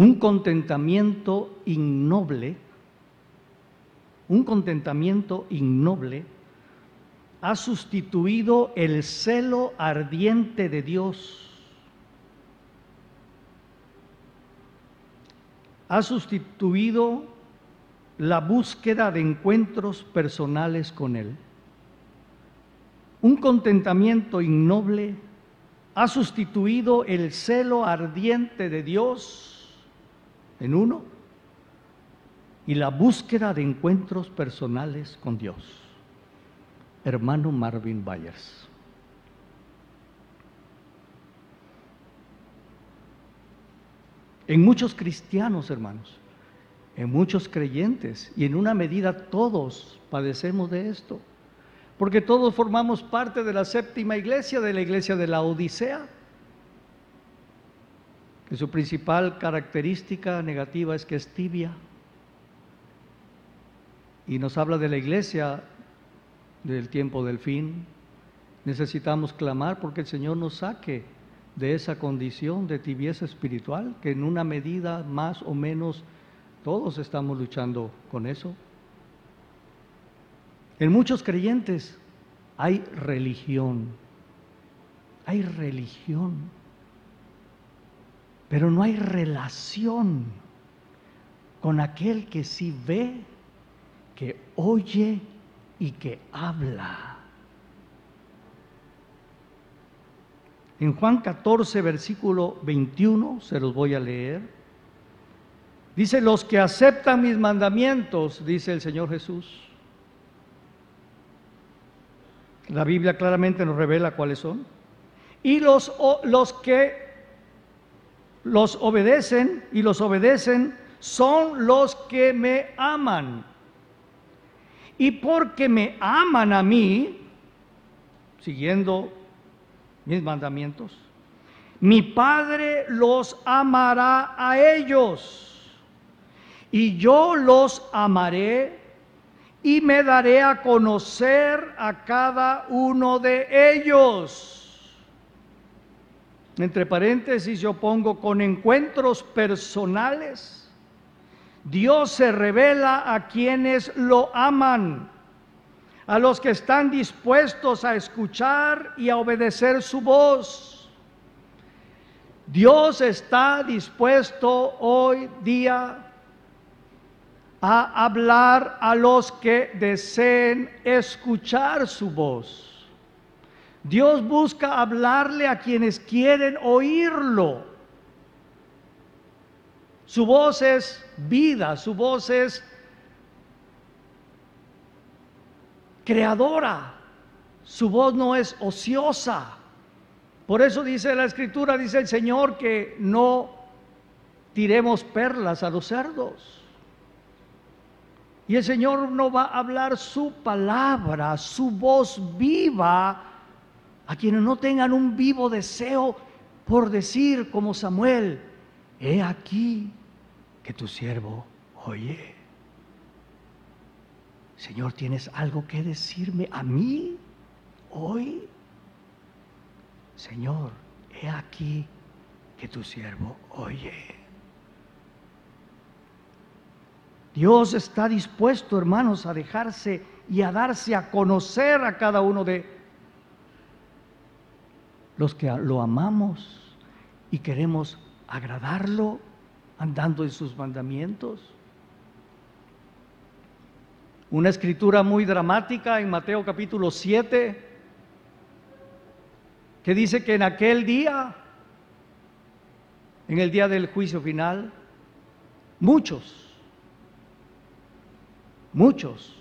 un contentamiento innoble, un contentamiento innoble ha sustituido el celo ardiente de Dios. Ha sustituido la búsqueda de encuentros personales con Él. Un contentamiento innoble ha sustituido el celo ardiente de Dios en uno y la búsqueda de encuentros personales con Dios hermano Marvin Byers. En muchos cristianos, hermanos, en muchos creyentes y en una medida todos padecemos de esto, porque todos formamos parte de la séptima iglesia, de la iglesia de la Odisea, su principal característica negativa es que es tibia. Y nos habla de la iglesia del tiempo del fin. Necesitamos clamar porque el Señor nos saque de esa condición de tibieza espiritual, que en una medida más o menos todos estamos luchando con eso. En muchos creyentes hay religión, hay religión, pero no hay relación con aquel que sí ve, que oye y que habla. En Juan 14, versículo 21, se los voy a leer. Dice, los que aceptan mis mandamientos, dice el Señor Jesús. La Biblia claramente nos revela cuáles son. Y los, los que los obedecen y los obedecen son los que me aman y porque me aman a mí, siguiendo mis mandamientos, mi Padre los amará a ellos y yo los amaré y me daré a conocer a cada uno de ellos. Entre paréntesis yo pongo con encuentros personales Dios se revela a quienes lo aman, a los que están dispuestos a escuchar y a obedecer su voz. Dios está dispuesto hoy día a hablar a los que deseen escuchar su voz. Dios busca hablarle a quienes quieren oírlo. Su voz es vida, su voz es creadora, su voz no es ociosa. Por eso dice la escritura, dice el Señor, que no tiremos perlas a los cerdos. Y el Señor no va a hablar su palabra, su voz viva a quienes no tengan un vivo deseo por decir como Samuel, he aquí que tu siervo oye. Señor, ¿tienes algo que decirme a mí hoy? Señor, he aquí que tu siervo oye. Dios está dispuesto, hermanos, a dejarse y a darse a conocer a cada uno de los que lo amamos y queremos agradarlo andando en sus mandamientos. Una escritura muy dramática en Mateo capítulo 7, que dice que en aquel día, en el día del juicio final, muchos, muchos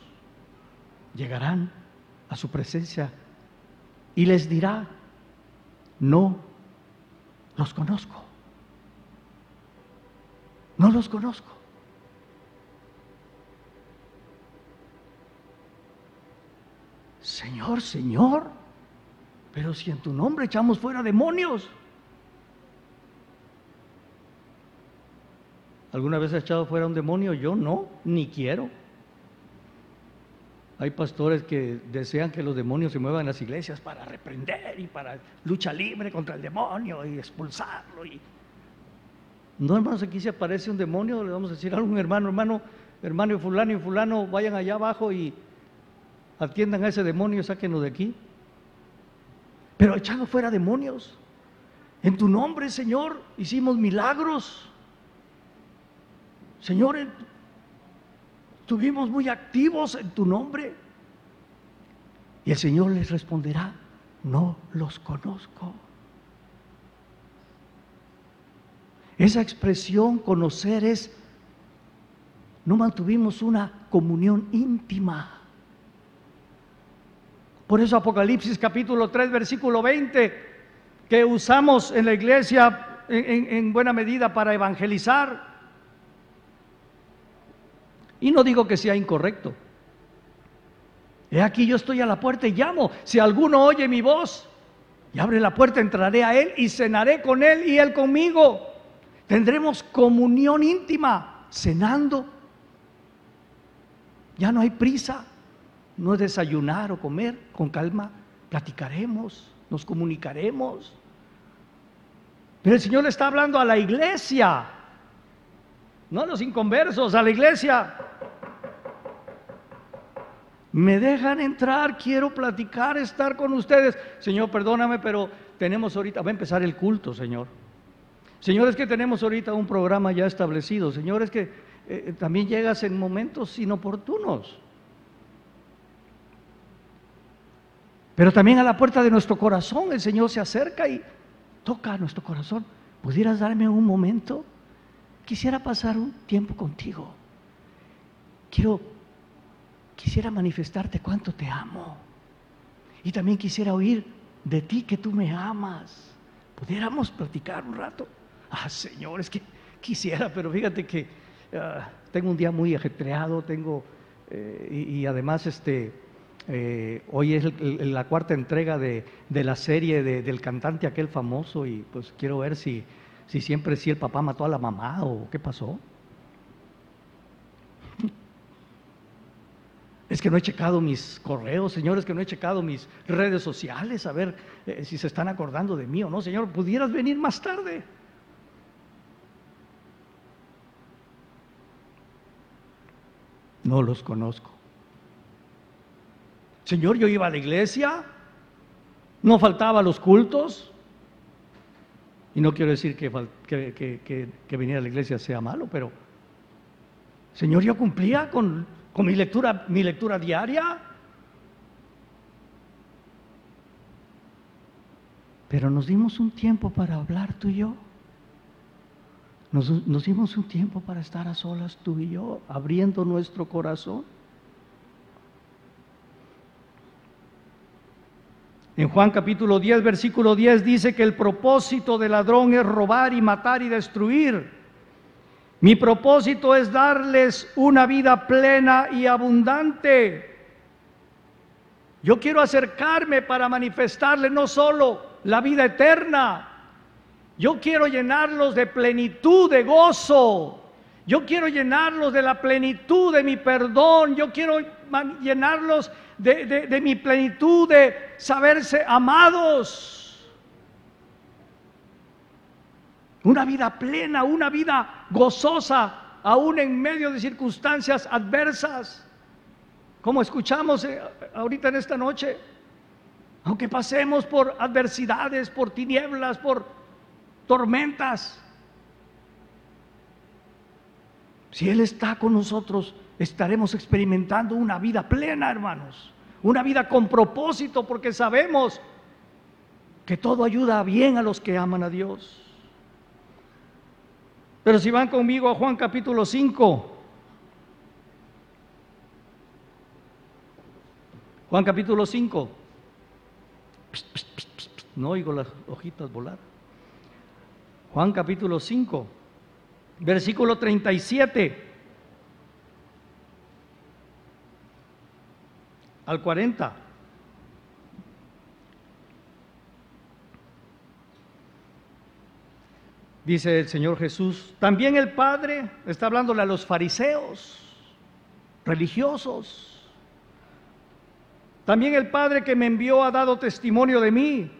llegarán a su presencia y les dirá, no los conozco. No los conozco. Señor, Señor, pero si en tu nombre echamos fuera demonios. ¿Alguna vez has echado fuera un demonio? Yo no, ni quiero. Hay pastores que desean que los demonios se muevan en las iglesias para reprender y para lucha libre contra el demonio y expulsarlo. Y No, hermanos, aquí se aparece un demonio, le vamos a decir a algún hermano, hermano, hermano y fulano y fulano, vayan allá abajo y atiendan a ese demonio, sáquenlo de aquí. Pero echando fuera demonios. En tu nombre, Señor, hicimos milagros. Señor, estuvimos muy activos en tu nombre. Y el Señor les responderá, no los conozco. Esa expresión conocer es, no mantuvimos una comunión íntima. Por eso Apocalipsis capítulo 3, versículo 20, que usamos en la iglesia en, en buena medida para evangelizar. Y no digo que sea incorrecto. He aquí yo estoy a la puerta y llamo. Si alguno oye mi voz y abre la puerta, entraré a él y cenaré con él y él conmigo. Tendremos comunión íntima, cenando. Ya no hay prisa, no es desayunar o comer, con calma platicaremos, nos comunicaremos. Pero el Señor le está hablando a la iglesia, no a los inconversos, a la iglesia. Me dejan entrar, quiero platicar, estar con ustedes. Señor, perdóname, pero tenemos ahorita, va a empezar el culto, Señor. Señores, que tenemos ahorita un programa ya establecido. Señores, que eh, también llegas en momentos inoportunos. Pero también a la puerta de nuestro corazón el Señor se acerca y toca a nuestro corazón. ¿Pudieras darme un momento? Quisiera pasar un tiempo contigo. Quiero, quisiera manifestarte cuánto te amo. Y también quisiera oír de ti que tú me amas. ¿Pudiéramos platicar un rato? Ah, Señor, es que quisiera, pero fíjate que ah, tengo un día muy ajetreado, tengo, eh, y, además este, eh, hoy es la cuarta entrega de, la serie del cantante aquel famoso y pues quiero ver si, si siempre si el papá mató a la mamá o qué pasó. Es que no he checado mis correos, señores, que no he checado mis redes sociales, a ver eh, si se están acordando de mí o no. Señor, ¿pudieras venir más tarde? No los conozco. Señor, yo iba a la iglesia, no faltaba los cultos. Y no quiero decir que, que, venir a la iglesia sea malo, pero Señor, yo cumplía con, con mi, lectura, mi lectura diaria. Pero nos dimos un tiempo para hablar tú y yo. Nos, dimos un tiempo para estar a solas tú y yo, abriendo nuestro corazón. En Juan capítulo 10, versículo 10 dice que el propósito del ladrón es robar y matar y destruir. Mi propósito es darles una vida plena y abundante. Yo quiero acercarme para manifestarles no solo la vida eterna, yo quiero llenarlos de plenitud, de gozo. Yo quiero llenarlos de la plenitud de mi perdón. Yo quiero llenarlos de, mi plenitud de saberse amados. Una vida plena, una vida gozosa, aún en medio de circunstancias adversas. Como escuchamos eh, ahorita en esta noche. Aunque pasemos por adversidades, por tinieblas, por tormentas. Si Él está con nosotros, estaremos experimentando una vida plena, hermanos. Una vida con propósito, porque sabemos que todo ayuda bien a los que aman a Dios. Pero si van conmigo a Juan capítulo 5, Juan capítulo 5, no oigo las hojitas volar. Juan capítulo 5, versículo 37 al 40. Dice el Señor Jesús, también el Padre está hablándole a los fariseos, religiosos. También el Padre que me envió ha dado testimonio de mí.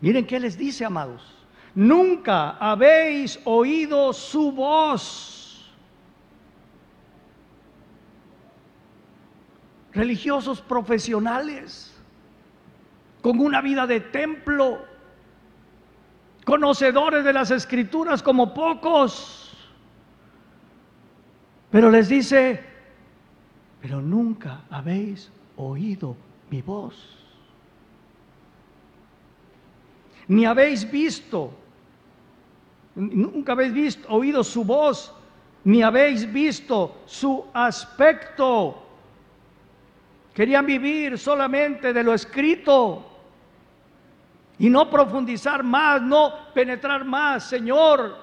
Miren qué les dice, amados. nunca habéis oído su voz. Religiosos profesionales, con una vida de templo, conocedores de las escrituras como pocos. Pero les dice, pero nunca habéis oído mi voz. Ni habéis visto, nunca habéis visto, oído su voz, ni habéis visto su aspecto. Querían vivir solamente de lo escrito y no profundizar más, no penetrar más. Señor,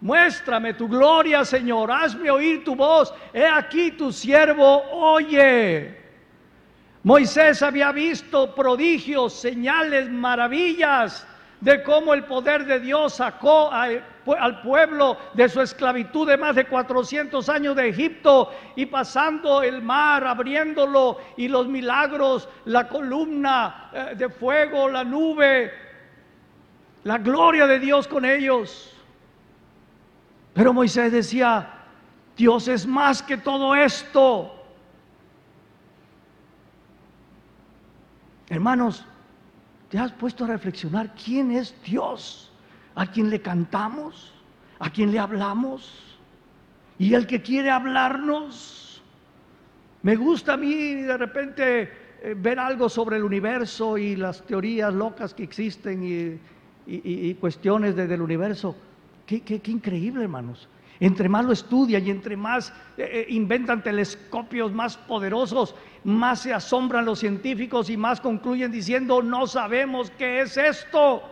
muéstrame tu gloria, Señor, hazme oír tu voz. He aquí tu siervo, oye. Moisés había visto prodigios, señales, maravillas de cómo el poder de Dios sacó al, pueblo de su esclavitud de más de 400 años de Egipto y pasando el mar, abriéndolo y los milagros, la columna eh, de fuego, la nube, la gloria de Dios con ellos. Pero Moisés decía, Dios es más que todo esto. Hermanos, ¿te has puesto a reflexionar quién es Dios? ¿A quién le cantamos? ¿A quién le hablamos? ¿Y el que quiere hablarnos? Me gusta a mí de repente eh, ver algo sobre el universo y las teorías locas que existen y, cuestiones del universo. Qué, qué, qué increíble, hermanos. Entre más lo estudian y entre más eh, eh, inventan telescopios más poderosos, más se asombran los científicos y más concluyen diciendo, no sabemos qué es esto.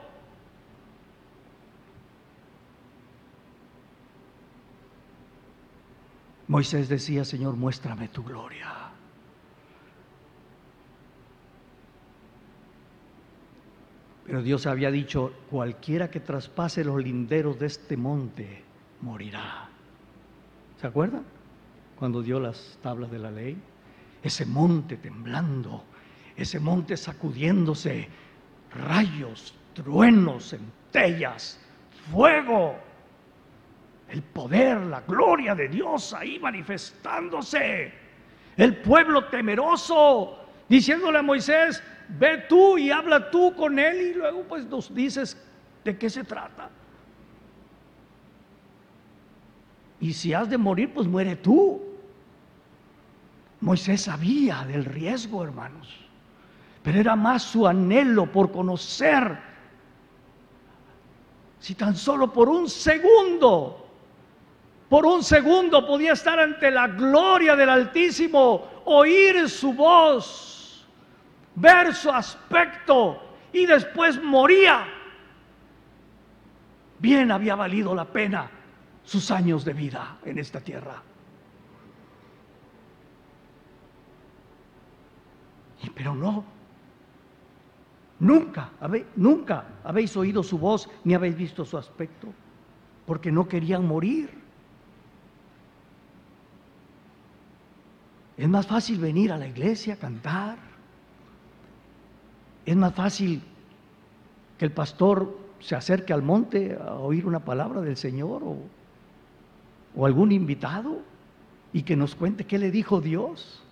Moisés decía, Señor, muéstrame tu gloria. Pero Dios había dicho, cualquiera que traspase los linderos de este monte, morirá. ¿Se acuerdan? Cuando dio las tablas de la ley. Ese monte temblando, ese monte sacudiéndose, rayos, truenos, centellas, fuego, el poder, la gloria de Dios ahí manifestándose. El pueblo temeroso, diciéndole a Moisés, ve tú y habla tú con él y luego pues nos dices de qué se trata. Y si has de morir, pues muere tú. Moisés sabía del riesgo, hermanos, pero era más su anhelo por conocer, si tan solo por un segundo, por un segundo podía estar ante la gloria del Altísimo, oír su voz, ver su aspecto y después moría. Bien había valido la pena sus años de vida en esta tierra. pero no, nunca, nunca habéis oído su voz ni habéis visto su aspecto, porque no querían morir. Es más fácil venir a la iglesia a cantar. Es más fácil que el pastor se acerque al monte a oír una palabra del Señor o o algún invitado y que nos cuente qué le dijo Dios.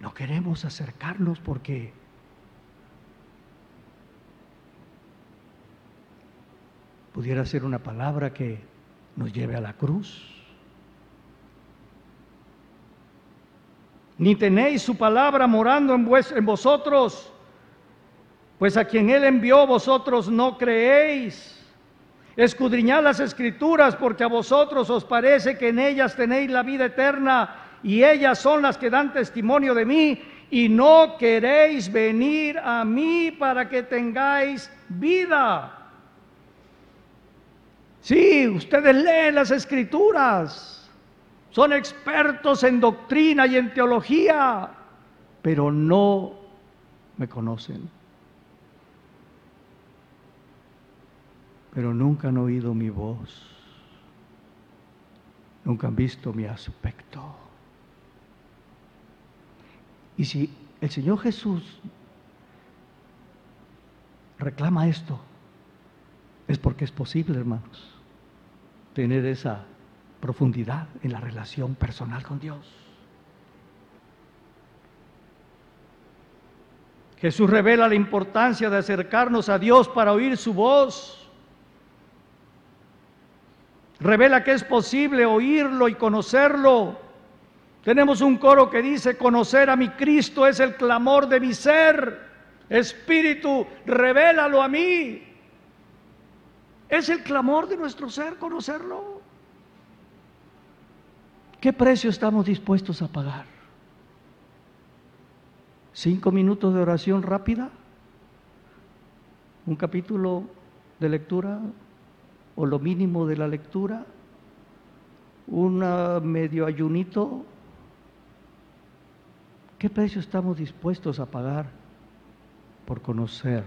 No queremos acercarnos porque pudiera ser una palabra que nos lleve a la cruz. Ni tenéis su palabra morando en, en vosotros pues a quien Él envió vosotros no creéis. Escudriñad las escrituras porque a vosotros os parece que en ellas tenéis la vida eterna y ellas son las que dan testimonio de mí y no queréis venir a mí para que tengáis vida. Sí, ustedes leen las escrituras, son expertos en doctrina y en teología, pero no me conocen. pero nunca han oído mi voz, nunca han visto mi aspecto. Y si el Señor Jesús reclama esto, es porque es posible, hermanos, tener esa profundidad en la relación personal con Dios. Jesús revela la importancia de acercarnos a Dios para oír su voz. Revela que es posible oírlo y conocerlo. Tenemos un coro que dice, conocer a mi Cristo es el clamor de mi ser. Espíritu, revélalo a mí. Es el clamor de nuestro ser conocerlo. ¿Qué precio estamos dispuestos a pagar? ¿Cinco minutos de oración rápida? ¿Un capítulo de lectura o lo mínimo de la lectura? ¿Un medio ayunito? ¿Qué precio estamos dispuestos a pagar por conocer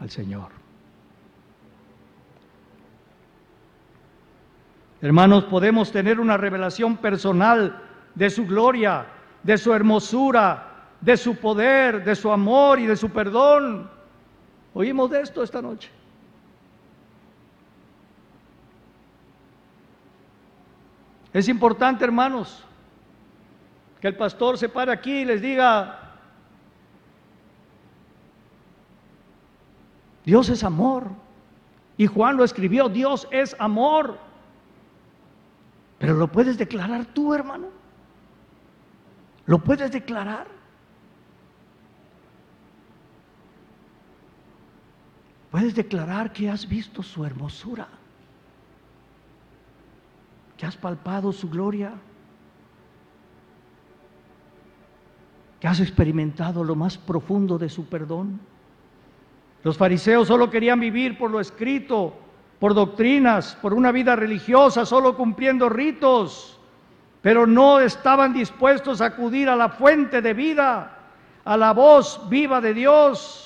al Señor? Hermanos, podemos tener una revelación personal de su gloria, de su hermosura, de su poder, de su amor y de su perdón. Oímos de esto esta noche. Es importante, hermanos, que el pastor se pare aquí y les diga, Dios es amor. Y Juan lo escribió, Dios es amor. Pero lo puedes declarar tú, hermano. Lo puedes declarar. Puedes declarar que has visto su hermosura, que has palpado su gloria, que has experimentado lo más profundo de su perdón. Los fariseos solo querían vivir por lo escrito, por doctrinas, por una vida religiosa, solo cumpliendo ritos, pero no estaban dispuestos a acudir a la fuente de vida, a la voz viva de Dios.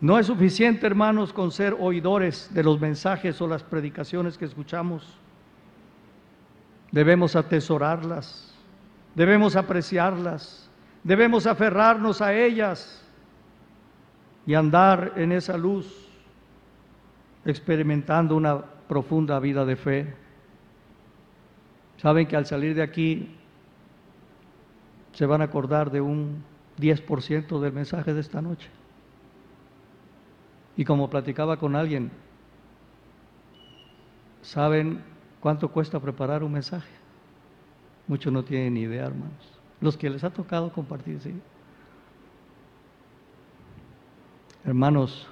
No es suficiente, hermanos, con ser oidores de los mensajes o las predicaciones que escuchamos. Debemos atesorarlas, debemos apreciarlas, debemos aferrarnos a ellas y andar en esa luz, experimentando una profunda vida de fe. Saben que al salir de aquí se van a acordar de un 10% del mensaje de esta noche. Y como platicaba con alguien, ¿saben cuánto cuesta preparar un mensaje? Muchos no tienen ni idea, hermanos. Los que les ha tocado compartir, sí. Hermanos,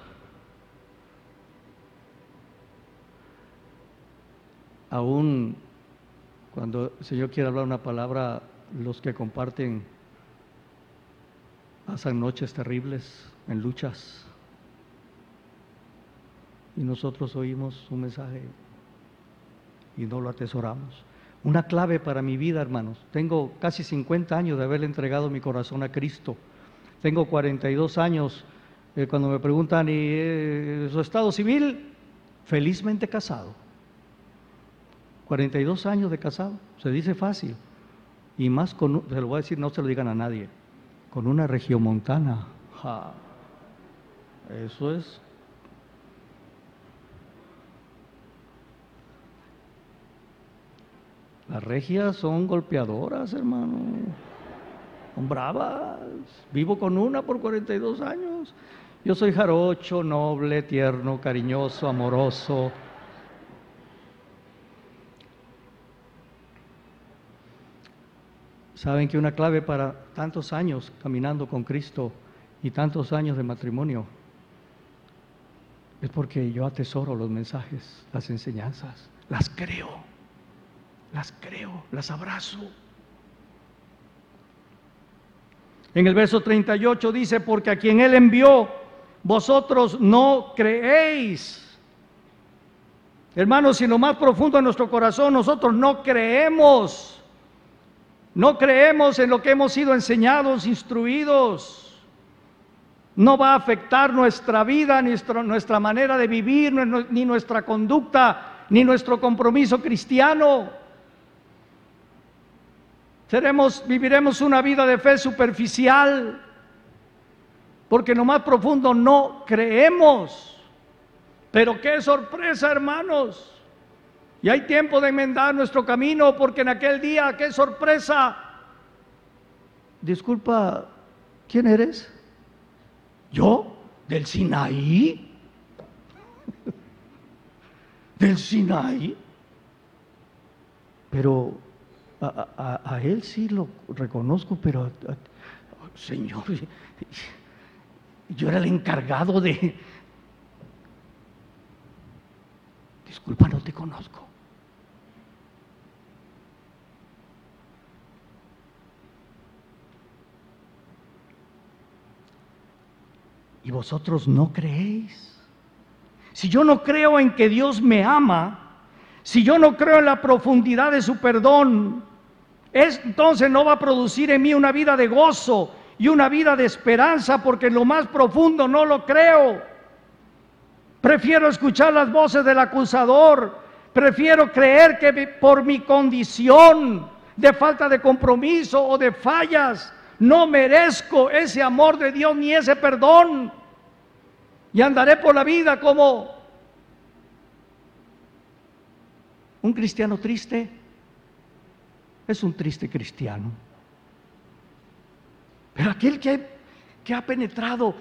aún cuando el Señor quiere hablar una palabra, los que comparten pasan noches terribles en luchas y nosotros oímos un mensaje y no lo atesoramos. Una clave para mi vida, hermanos. Tengo casi 50 años de haberle entregado mi corazón a Cristo. Tengo 42 años eh, cuando me preguntan, ¿y eh, su estado civil? Felizmente casado. 42 años de casado, se dice fácil. Y más con, se lo voy a decir, no se lo digan a nadie, con una regiomontana. Ja. Eso es. Las regias son golpeadoras, hermano. Son bravas. Vivo con una por 42 años. Yo soy jarocho, noble, tierno, cariñoso, amoroso. Saben que una clave para tantos años caminando con Cristo y tantos años de matrimonio es porque yo atesoro los mensajes, las enseñanzas, las creo, las creo, las abrazo. En el verso 38 dice, porque a quien Él envió, vosotros no creéis. Hermanos, si lo más profundo de nuestro corazón nosotros no creemos, no creemos en lo que hemos sido enseñados, instruidos, no va a afectar nuestra vida, nuestra, nuestra manera de vivir, ni nuestra conducta, ni nuestro compromiso cristiano. Seremos, viviremos una vida de fe superficial, porque en lo más profundo no creemos. Pero qué sorpresa, hermanos. Y hay tiempo de enmendar nuestro camino, porque en aquel día, qué sorpresa. Disculpa, ¿quién eres? ¿Yo? ¿Del Sinaí? ¿Del Sinaí? Pero a, él sí lo reconozco, pero Señor, yo era el encargado de... Disculpa, no te conozco. Y vosotros no creéis. Si yo no creo en que Dios me ama, si yo no creo en la profundidad de su perdón, entonces no va a producir en mí una vida de gozo y una vida de esperanza, porque en lo más profundo no lo creo. Prefiero escuchar las voces del acusador, prefiero creer que por mi condición de falta de compromiso o de fallas, no merezco ese amor de Dios ni ese perdón. Y andaré por la vida como Un cristiano triste es un triste cristiano. Pero aquel que, ha penetrado,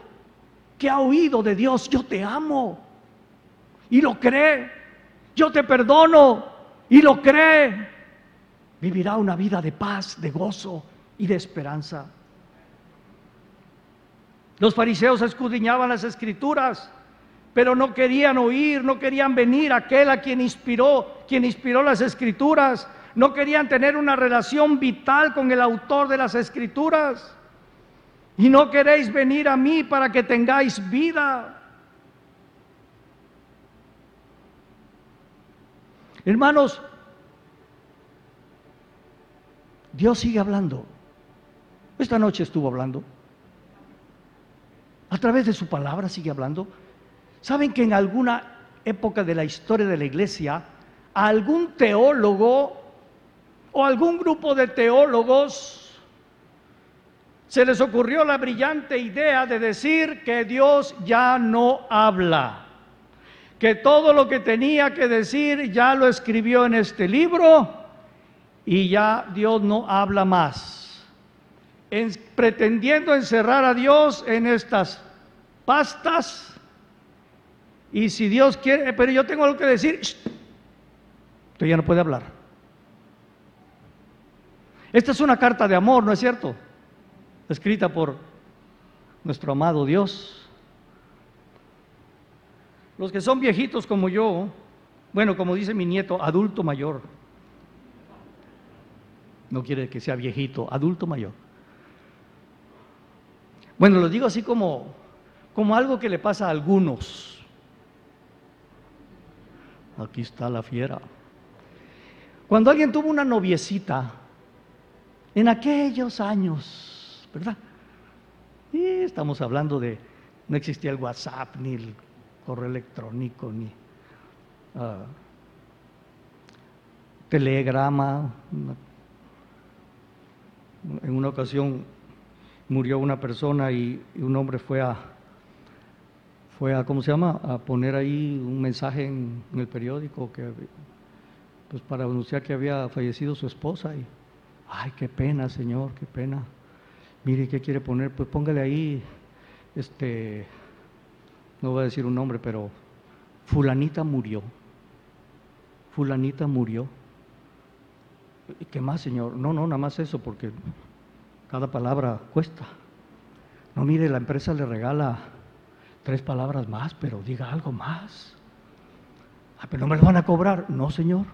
que ha oído de Dios, yo te amo, y lo cree, yo te perdono, y lo cree, vivirá una vida de paz, de gozo y de esperanza. Los fariseos escudriñaban las escrituras pero no querían oír, no querían venir aquel a quien inspiró, quien inspiró las escrituras, no querían tener una relación vital con el autor de las escrituras. Y no queréis venir a mí para que tengáis vida. Hermanos, Dios sigue hablando. Esta noche estuvo hablando. A través de su palabra sigue hablando. ¿Saben que en alguna época de la historia de la iglesia, algún teólogo o algún grupo de teólogos se les ocurrió la brillante idea de decir que Dios ya no habla, que todo lo que tenía que decir ya lo escribió en este libro y ya Dios no habla más, pretendiendo encerrar a Dios en estas pastas y si Dios quiere, pero yo tengo algo que decir, usted ya no puede hablar. Esta es una carta de amor, ¿no es cierto? Escrita por nuestro amado Dios. Los que son viejitos como yo, bueno, como dice mi nieto, adulto mayor. No quiere que sea viejito, adulto mayor. Bueno, lo digo así como, como algo que le pasa a algunos. Aquí está la fiera. Cuando alguien tuvo una noviecita, en aquellos años, ¿verdad? Y estamos hablando de, no existía el WhatsApp, ni el correo electrónico, ni uh, telegrama. En una ocasión murió una persona y un hombre fue a, fue a, ¿cómo se llama?, a poner ahí un mensaje en, el periódico que, pues para anunciar que había fallecido su esposa y, ay, qué pena, señor, qué pena. Mire, ¿qué quiere poner? Pues póngale ahí, este, no voy a decir un nombre, pero fulanita murió. Fulanita murió. ¿Y qué más, señor? No, no, nada más eso, porque cada palabra cuesta. No, mire, la empresa le regala tres palabras más, pero diga algo más. Ah, pero no me lo van a cobrar. No, señor.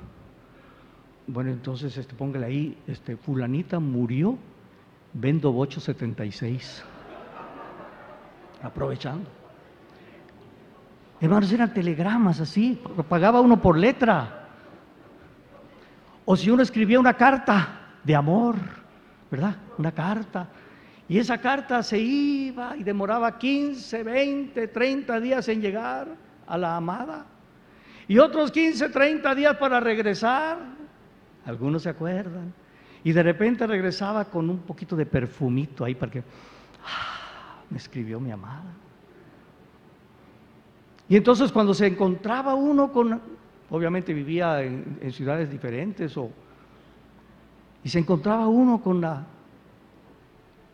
Bueno, entonces este, póngale ahí, este, fulanita murió, vendo bocho 76. Aprovechando. Hermanos, eran telegramas así, pagaba uno por letra. O si uno escribía una carta de amor, ¿verdad? Una carta y esa carta se iba y demoraba 15, 20, 30 días en llegar a la amada. Y otros 15, 30 días para regresar. Algunos se acuerdan. Y de repente regresaba con un poquito de perfumito ahí para que ah, me escribió mi amada. Y entonces cuando se encontraba uno con, obviamente vivía en, ciudades diferentes, o, y se encontraba uno con la,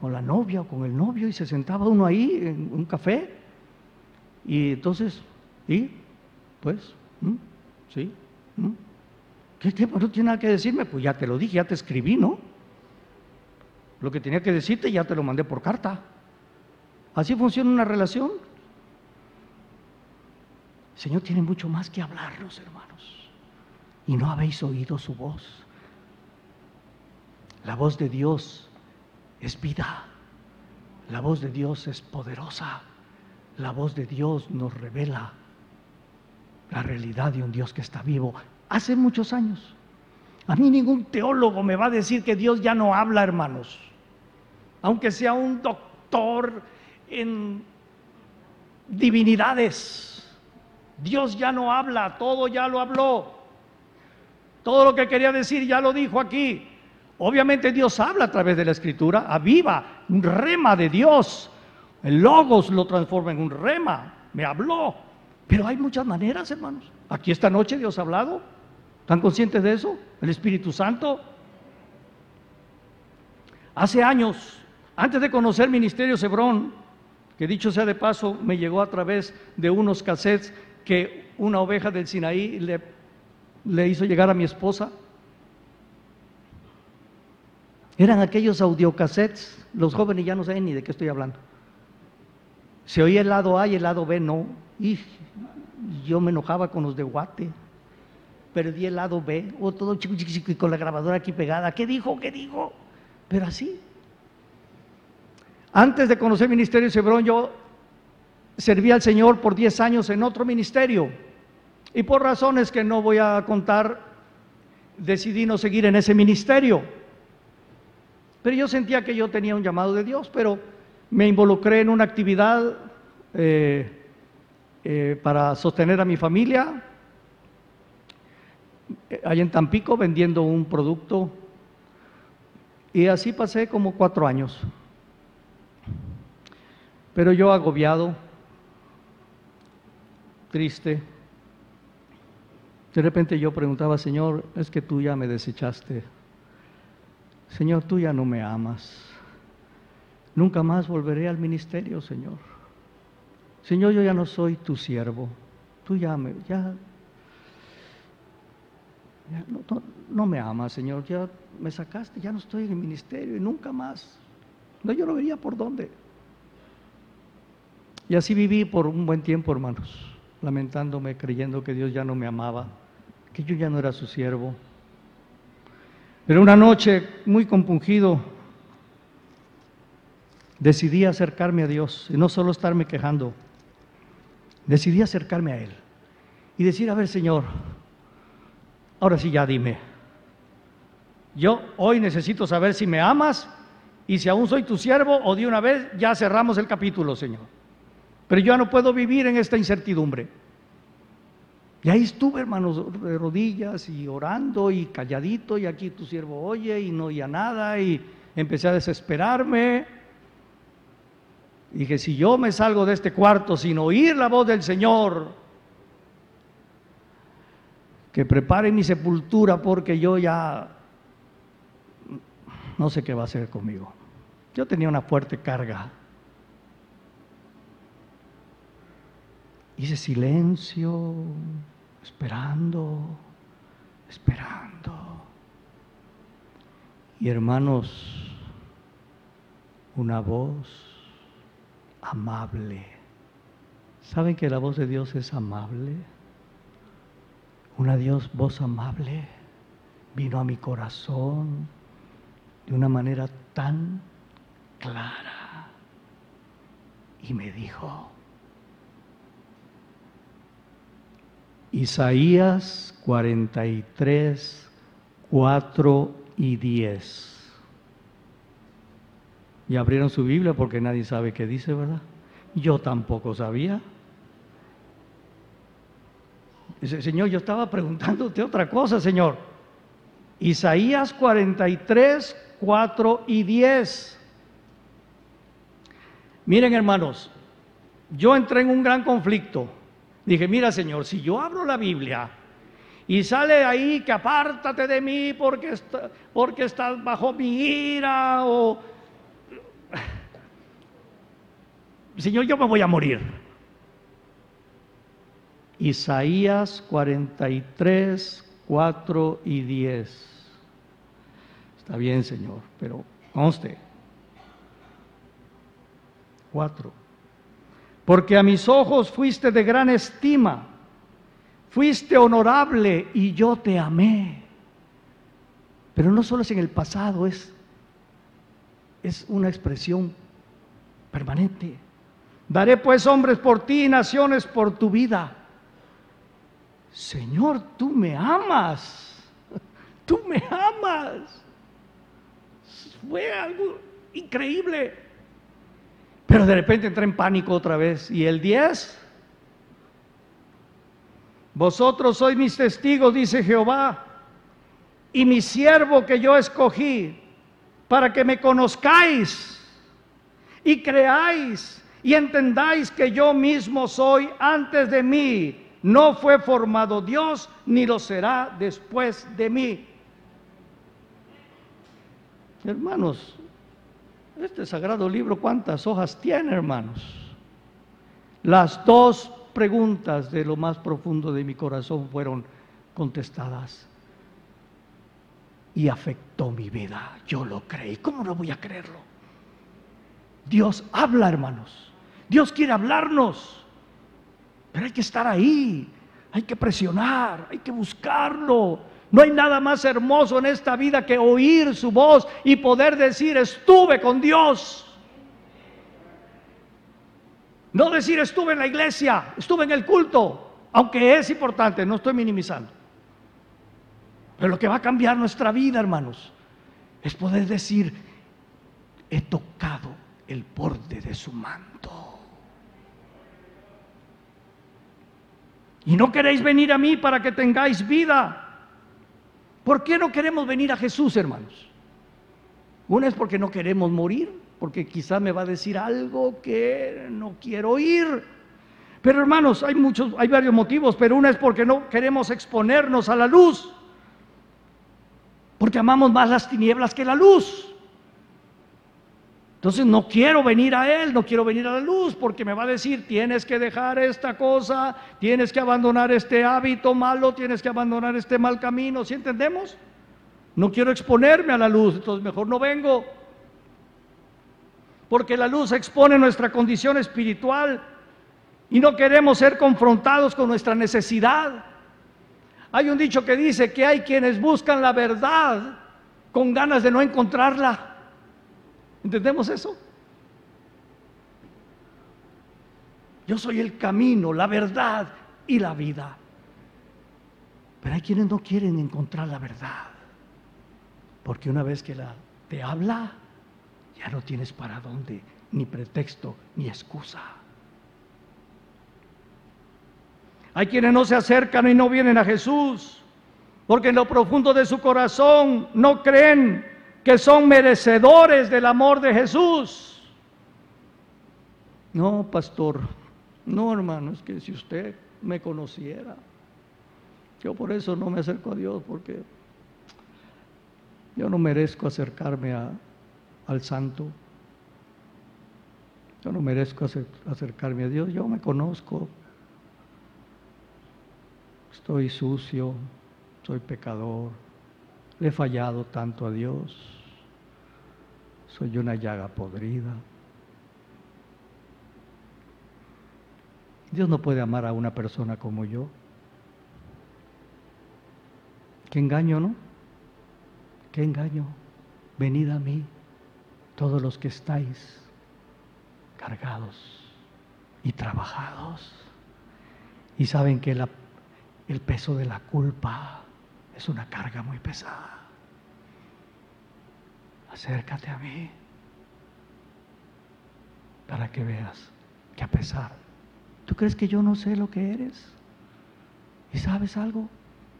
con la novia o con el novio y se sentaba uno ahí en un café. Y entonces, ¿y? Pues, ¿sí? ¿Qué, qué? ¿No tiene nada que decirme? Pues ya te lo dije, ya te escribí, ¿no? Lo que tenía que decirte ya te lo mandé por carta. Así funciona una relación. El Señor tiene mucho más que hablarnos, hermanos. Y no habéis oído su voz. La voz de Dios es vida. La voz de Dios es poderosa. La voz de Dios nos revela la realidad de un Dios que está vivo. Hace muchos años. A mí ningún teólogo me va a decir que Dios ya no habla, hermanos. Aunque sea un doctor en divinidades. Dios ya no habla, todo ya lo habló. Todo lo que quería decir ya lo dijo aquí. Obviamente Dios habla a través de la escritura, aviva, un rema de Dios. El logos lo transforma en un rema, me habló. Pero hay muchas maneras, hermanos. Aquí esta noche Dios ha hablado. ¿Están conscientes de eso? El Espíritu Santo. Hace años, antes de conocer Ministerio Cebrón, que dicho sea de paso, me llegó a través de unos cassettes que una oveja del Sinaí le, hizo llegar a mi esposa. Eran aquellos audiocassettes, los jóvenes ya no saben ni de qué estoy hablando. Se oía el lado A y el lado B no. Y yo me enojaba con los de Guate. Perdí el lado B, o todo chico, chico, chico, con la grabadora aquí pegada. ¿Qué dijo? ¿Qué dijo? Pero así. Antes de conocer el Ministerio Cebrón, yo serví al Señor por 10 años en otro ministerio y por razones que no voy a contar, decidí no seguir en ese ministerio. Pero yo sentía que yo tenía un llamado de Dios, pero me involucré en una actividad eh, eh, para sostener a mi familia, allá en Tampico, vendiendo un producto, y así pasé como cuatro años. Pero yo agobiado, triste. De repente yo preguntaba, Señor, es que tú ya me desechaste. Señor, tú ya no me amas. Nunca más volveré al ministerio, Señor. Señor, yo ya no soy tu siervo. Tú ya me, ya, no, me amas, Señor. Ya me sacaste, ya no estoy en el ministerio y nunca más. No, yo no vería por dónde. Y así viví por un buen tiempo, hermanos lamentándome, creyendo que Dios ya no me amaba, que yo ya no era su siervo. Pero una noche, muy compungido, decidí acercarme a Dios y no solo estarme quejando, decidí acercarme a Él y decir, a ver Señor, ahora sí ya dime, yo hoy necesito saber si me amas y si aún soy tu siervo o de una vez ya cerramos el capítulo, Señor. Pero yo ya no puedo vivir en esta incertidumbre. Y ahí estuve, hermanos, de rodillas y orando y calladito, y aquí tu siervo oye y no oía nada, y empecé a desesperarme. Y dije, si yo me salgo de este cuarto sin oír la voz del Señor, que prepare mi sepultura porque yo ya no sé qué va a hacer conmigo. Yo tenía una fuerte carga Hice silencio, esperando, esperando. Y hermanos, una voz amable. ¿Saben que la voz de Dios es amable? Una Dios, voz amable vino a mi corazón de una manera tan clara y me dijo, Isaías 43, 4 y 10. Y abrieron su Biblia porque nadie sabe qué dice, ¿verdad? Yo tampoco sabía. Dice, Señor, yo estaba preguntándote otra cosa, Señor. Isaías 43, 4 y 10. Miren hermanos, yo entré en un gran conflicto. Dije, mira Señor, si yo abro la Biblia y sale ahí que apártate de mí porque, porque estás bajo mi ira o... Señor, yo me voy a morir. Isaías 43, 4 y 10. Está bien, Señor, pero conste. 4. Porque a mis ojos fuiste de gran estima, fuiste honorable y yo te amé. Pero no solo es en el pasado, es, es una expresión permanente. Daré pues hombres por ti y naciones por tu vida. Señor, tú me amas. Tú me amas. Fue algo increíble. Pero de repente entré en pánico otra vez. ¿Y el 10? Vosotros sois mis testigos, dice Jehová, y mi siervo que yo escogí, para que me conozcáis y creáis y entendáis que yo mismo soy antes de mí no fue formado Dios, ni lo será después de mí. Hermanos, este sagrado libro, ¿cuántas hojas tiene, hermanos? Las dos preguntas de lo más profundo de mi corazón fueron contestadas y afectó mi vida. Yo lo creí. ¿Cómo no voy a creerlo? Dios habla, hermanos. Dios quiere hablarnos. Pero hay que estar ahí, hay que presionar, hay que buscarlo. No hay nada más hermoso en esta vida que oír su voz y poder decir, estuve con Dios. No decir, estuve en la iglesia, estuve en el culto, aunque es importante, no estoy minimizando. Pero lo que va a cambiar nuestra vida, hermanos, es poder decir, he tocado el borde de su manto. Y no queréis venir a mí para que tengáis vida. ¿Por qué no queremos venir a Jesús, hermanos? Una es porque no queremos morir, porque quizá me va a decir algo que no quiero oír. Pero hermanos, hay muchos, hay varios motivos, pero una es porque no queremos exponernos a la luz. Porque amamos más las tinieblas que la luz. Entonces no quiero venir a Él, no quiero venir a la luz, porque me va a decir, tienes que dejar esta cosa, tienes que abandonar este hábito malo, tienes que abandonar este mal camino, ¿sí entendemos? No quiero exponerme a la luz, entonces mejor no vengo. Porque la luz expone nuestra condición espiritual y no queremos ser confrontados con nuestra necesidad. Hay un dicho que dice que hay quienes buscan la verdad con ganas de no encontrarla. ¿Entendemos eso? Yo soy el camino, la verdad y la vida. Pero hay quienes no quieren encontrar la verdad. Porque una vez que la te habla, ya no tienes para dónde, ni pretexto, ni excusa. Hay quienes no se acercan y no vienen a Jesús, porque en lo profundo de su corazón no creen que son merecedores del amor de Jesús. No, pastor, no, hermano, es que si usted me conociera, yo por eso no me acerco a Dios, porque yo no merezco acercarme al santo. Yo no merezco acercarme a Dios, yo me conozco. Estoy sucio, soy pecador, le he fallado tanto a Dios soy una llaga podrida. Dios no puede amar a una persona como yo. Qué engaño, ¿no? Qué engaño. Venid a mí, todos los que estáis cargados y trabajados. Y saben que el peso de la culpa es una carga muy pesada acércate a mí para que veas que a pesar, ¿tú crees que yo no sé lo que eres? ¿Y sabes algo?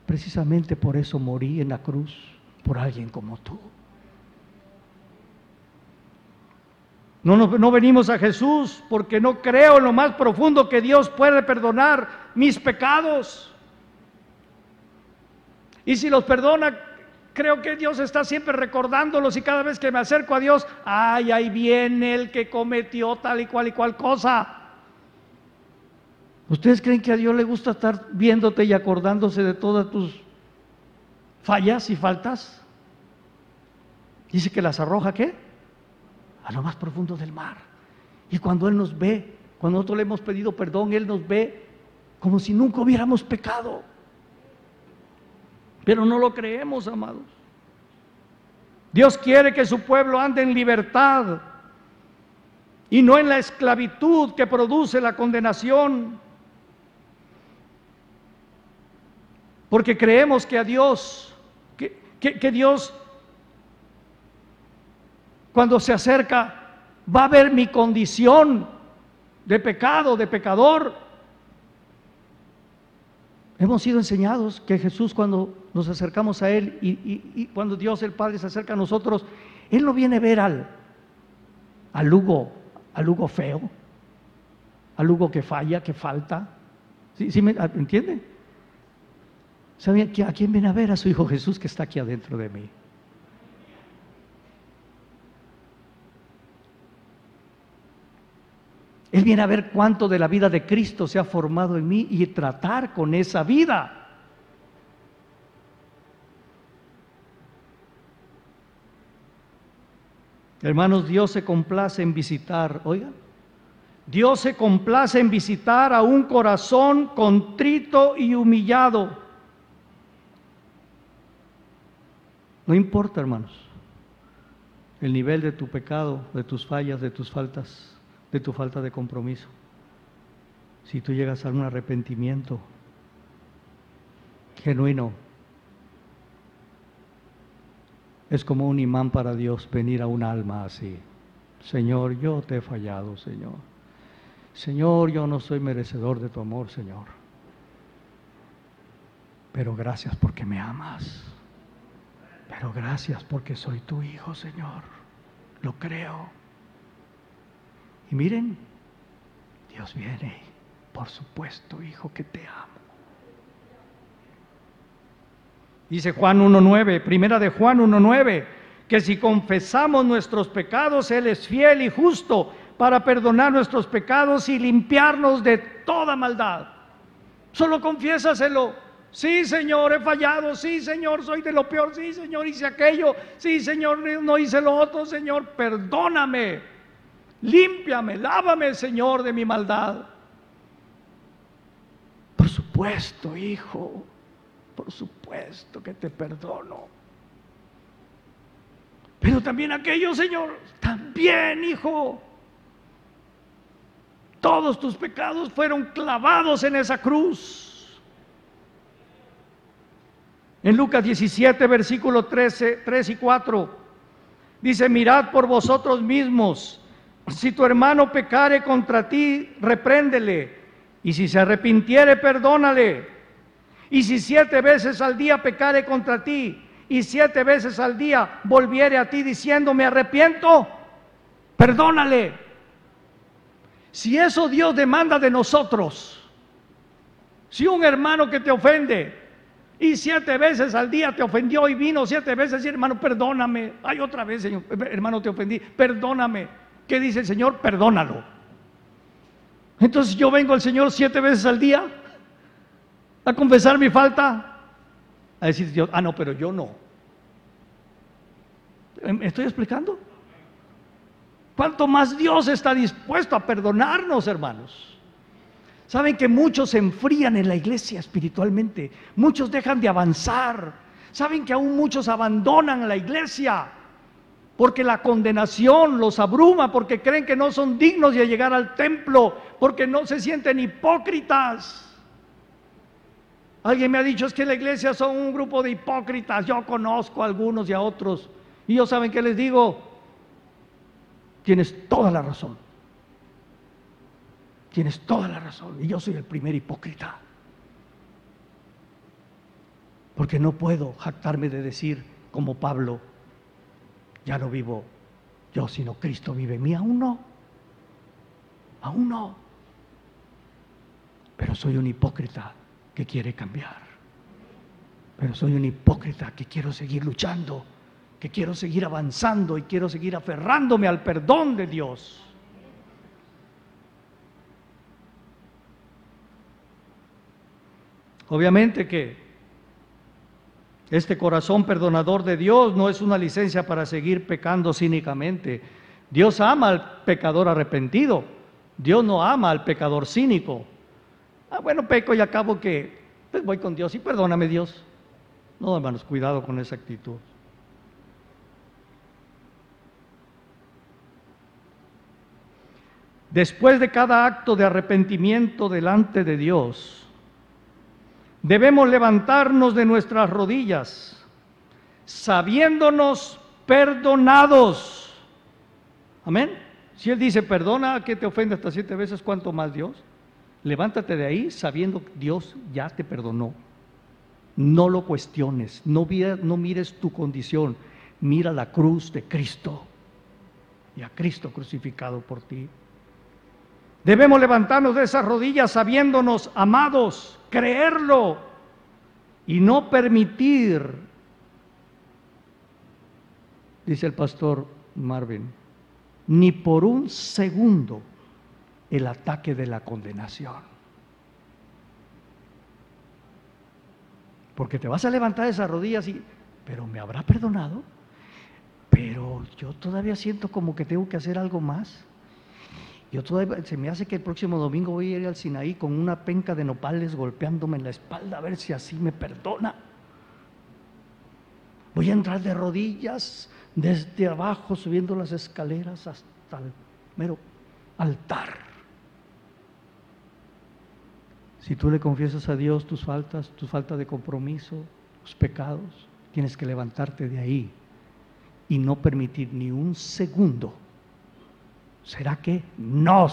Precisamente por eso morí en la cruz, por alguien como tú. No, no, venimos a Jesús porque no creo en lo más profundo que Dios puede perdonar mis pecados. Y si los perdona, creo que Dios está siempre recordándolos y cada vez que me acerco a Dios, ay, ahí viene el que cometió tal y cual y cual cosa. ¿Ustedes creen que a Dios le gusta estar viéndote y acordándose de todas tus fallas y faltas? Dice que las arroja, ¿qué? a lo más profundo del mar. Y cuando Él nos ve, cuando nosotros le hemos pedido perdón, Él nos ve como si nunca hubiéramos pecado. Pero no lo creemos, amados. Dios quiere que su pueblo ande en libertad y no en la esclavitud que produce la condenación. Porque creemos que a Dios, que, que Dios cuando se acerca, va a ver mi condición de pecado, de pecador. Hemos sido enseñados que Jesús cuando nos acercamos a Él y, cuando Dios el Padre se acerca a nosotros, Él no viene a ver al, al Lugo, al Lugo feo, al Lugo que falla, que falta. ¿Sí, me entiende? ¿Sabe a quién viene a ver? A su Hijo Jesús que está aquí adentro de mí. Él viene a ver cuánto de la vida de Cristo se ha formado en mí y tratar con esa vida. Hermanos, Dios se complace en visitar, oigan, Dios se complace en visitar a un corazón contrito y humillado. No importa, hermanos, el nivel de tu pecado, de tus fallas, de tus faltas de tu falta de compromiso. Si tú llegas a un arrepentimiento genuino, es como un imán para Dios venir a un alma así. Señor, yo te he fallado, Señor. Señor, yo no soy merecedor de tu amor, Señor. Pero gracias porque me amas. Pero gracias porque soy tu hijo, Señor. Lo creo. Y miren, Dios viene, por supuesto, hijo, que te amo. Dice Juan 1.9, primera de Juan 1.9, que si confesamos nuestros pecados, Él es fiel y justo para perdonar nuestros pecados y limpiarnos de toda maldad. Solo confiésaselo. Sí, Señor, he fallado. Sí, Señor, soy de lo peor. Sí, Señor, hice aquello. Sí, Señor, no hice lo otro. Señor, perdóname. Límpiame, lávame, Señor, de mi maldad. Por supuesto, hijo, por supuesto que te perdono. Pero también aquello, Señor, también, hijo. Todos tus pecados fueron clavados en esa cruz. En Lucas 17, versículo 13, 3 y 4, dice, mirad por vosotros mismos si tu hermano pecare contra ti, repréndele. Y si se arrepintiere, perdónale. Y si siete veces al día pecare contra ti, y siete veces al día volviere a ti diciendo, me arrepiento, perdónale. Si eso Dios demanda de nosotros, si un hermano que te ofende y siete veces al día te ofendió y vino siete veces y hermano, perdóname, hay otra vez, señor, hermano, te ofendí, perdóname ¿Qué dice el Señor? Perdónalo. Entonces yo vengo al Señor siete veces al día a confesar mi falta, a decir Dios, ah, no, pero yo no. ¿Me estoy explicando? ¿Cuánto más Dios está dispuesto a perdonarnos, hermanos? Saben que muchos se enfrían en la iglesia espiritualmente, muchos dejan de avanzar, saben que aún muchos abandonan la iglesia porque la condenación los abruma, porque creen que no son dignos de llegar al templo, porque no se sienten hipócritas. Alguien me ha dicho es que la iglesia son un grupo de hipócritas. Yo conozco a algunos y a otros. Y yo saben que les digo, tienes toda la razón. Tienes toda la razón. Y yo soy el primer hipócrita. Porque no puedo jactarme de decir, como Pablo, ya no vivo yo, sino Cristo vive en mí. Aún no, aún no. Pero soy un hipócrita que quiere cambiar. Pero soy un hipócrita que quiero seguir luchando, que quiero seguir avanzando y quiero seguir aferrándome al perdón de Dios. Obviamente que este corazón perdonador de Dios no es una licencia para seguir pecando cínicamente. Dios ama al pecador arrepentido. Dios no ama al pecador cínico. Ah, bueno, peco y acabo que pues voy con Dios y perdóname Dios. No, hermanos, cuidado con esa actitud. Después de cada acto de arrepentimiento delante de Dios, debemos levantarnos de nuestras rodillas, sabiéndonos perdonados. Amén. Si Él dice, perdona que te ofende hasta siete veces, ¿cuánto más Dios? Levántate de ahí sabiendo que Dios ya te perdonó. No lo cuestiones, no, no mires tu condición, mira la cruz de Cristo y a Cristo crucificado por ti. Debemos levantarnos de esas rodillas sabiéndonos amados, creerlo y no permitir, dice el pastor Marvin, ni por un segundo el ataque de la condenación. Porque te vas a levantar de esas rodillas y, pero me habrá perdonado, pero yo todavía siento como que tengo que hacer algo más. Yo todavía, se me hace que el próximo domingo voy a ir al Sinaí con una penca de nopales golpeándome en la espalda a ver si así me perdona. Voy a entrar de rodillas desde abajo subiendo las escaleras hasta el mero altar. Si tú le confiesas a Dios tus faltas, tu falta de compromiso, tus pecados, tienes que levantarte de ahí y no permitir ni un segundo ¿Será que? No.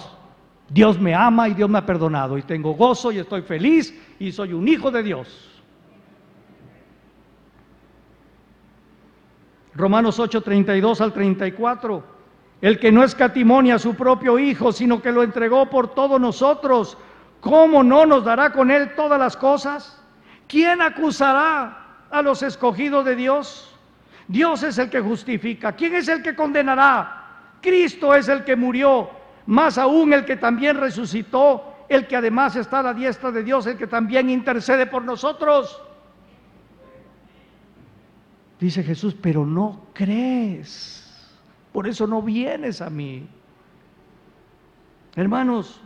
Dios me ama y Dios me ha perdonado y tengo gozo y estoy feliz y soy un hijo de Dios. Romanos 8, 32 al 34. El que no escatimonia a su propio Hijo, sino que lo entregó por todos nosotros, ¿cómo no nos dará con él todas las cosas? ¿Quién acusará a los escogidos de Dios? Dios es el que justifica. ¿Quién es el que condenará? Cristo es el que murió, más aún el que también resucitó, el que además está a la diestra de Dios, el que también intercede por nosotros. Dice Jesús, pero no crees, por eso no vienes a mí. Hermanos,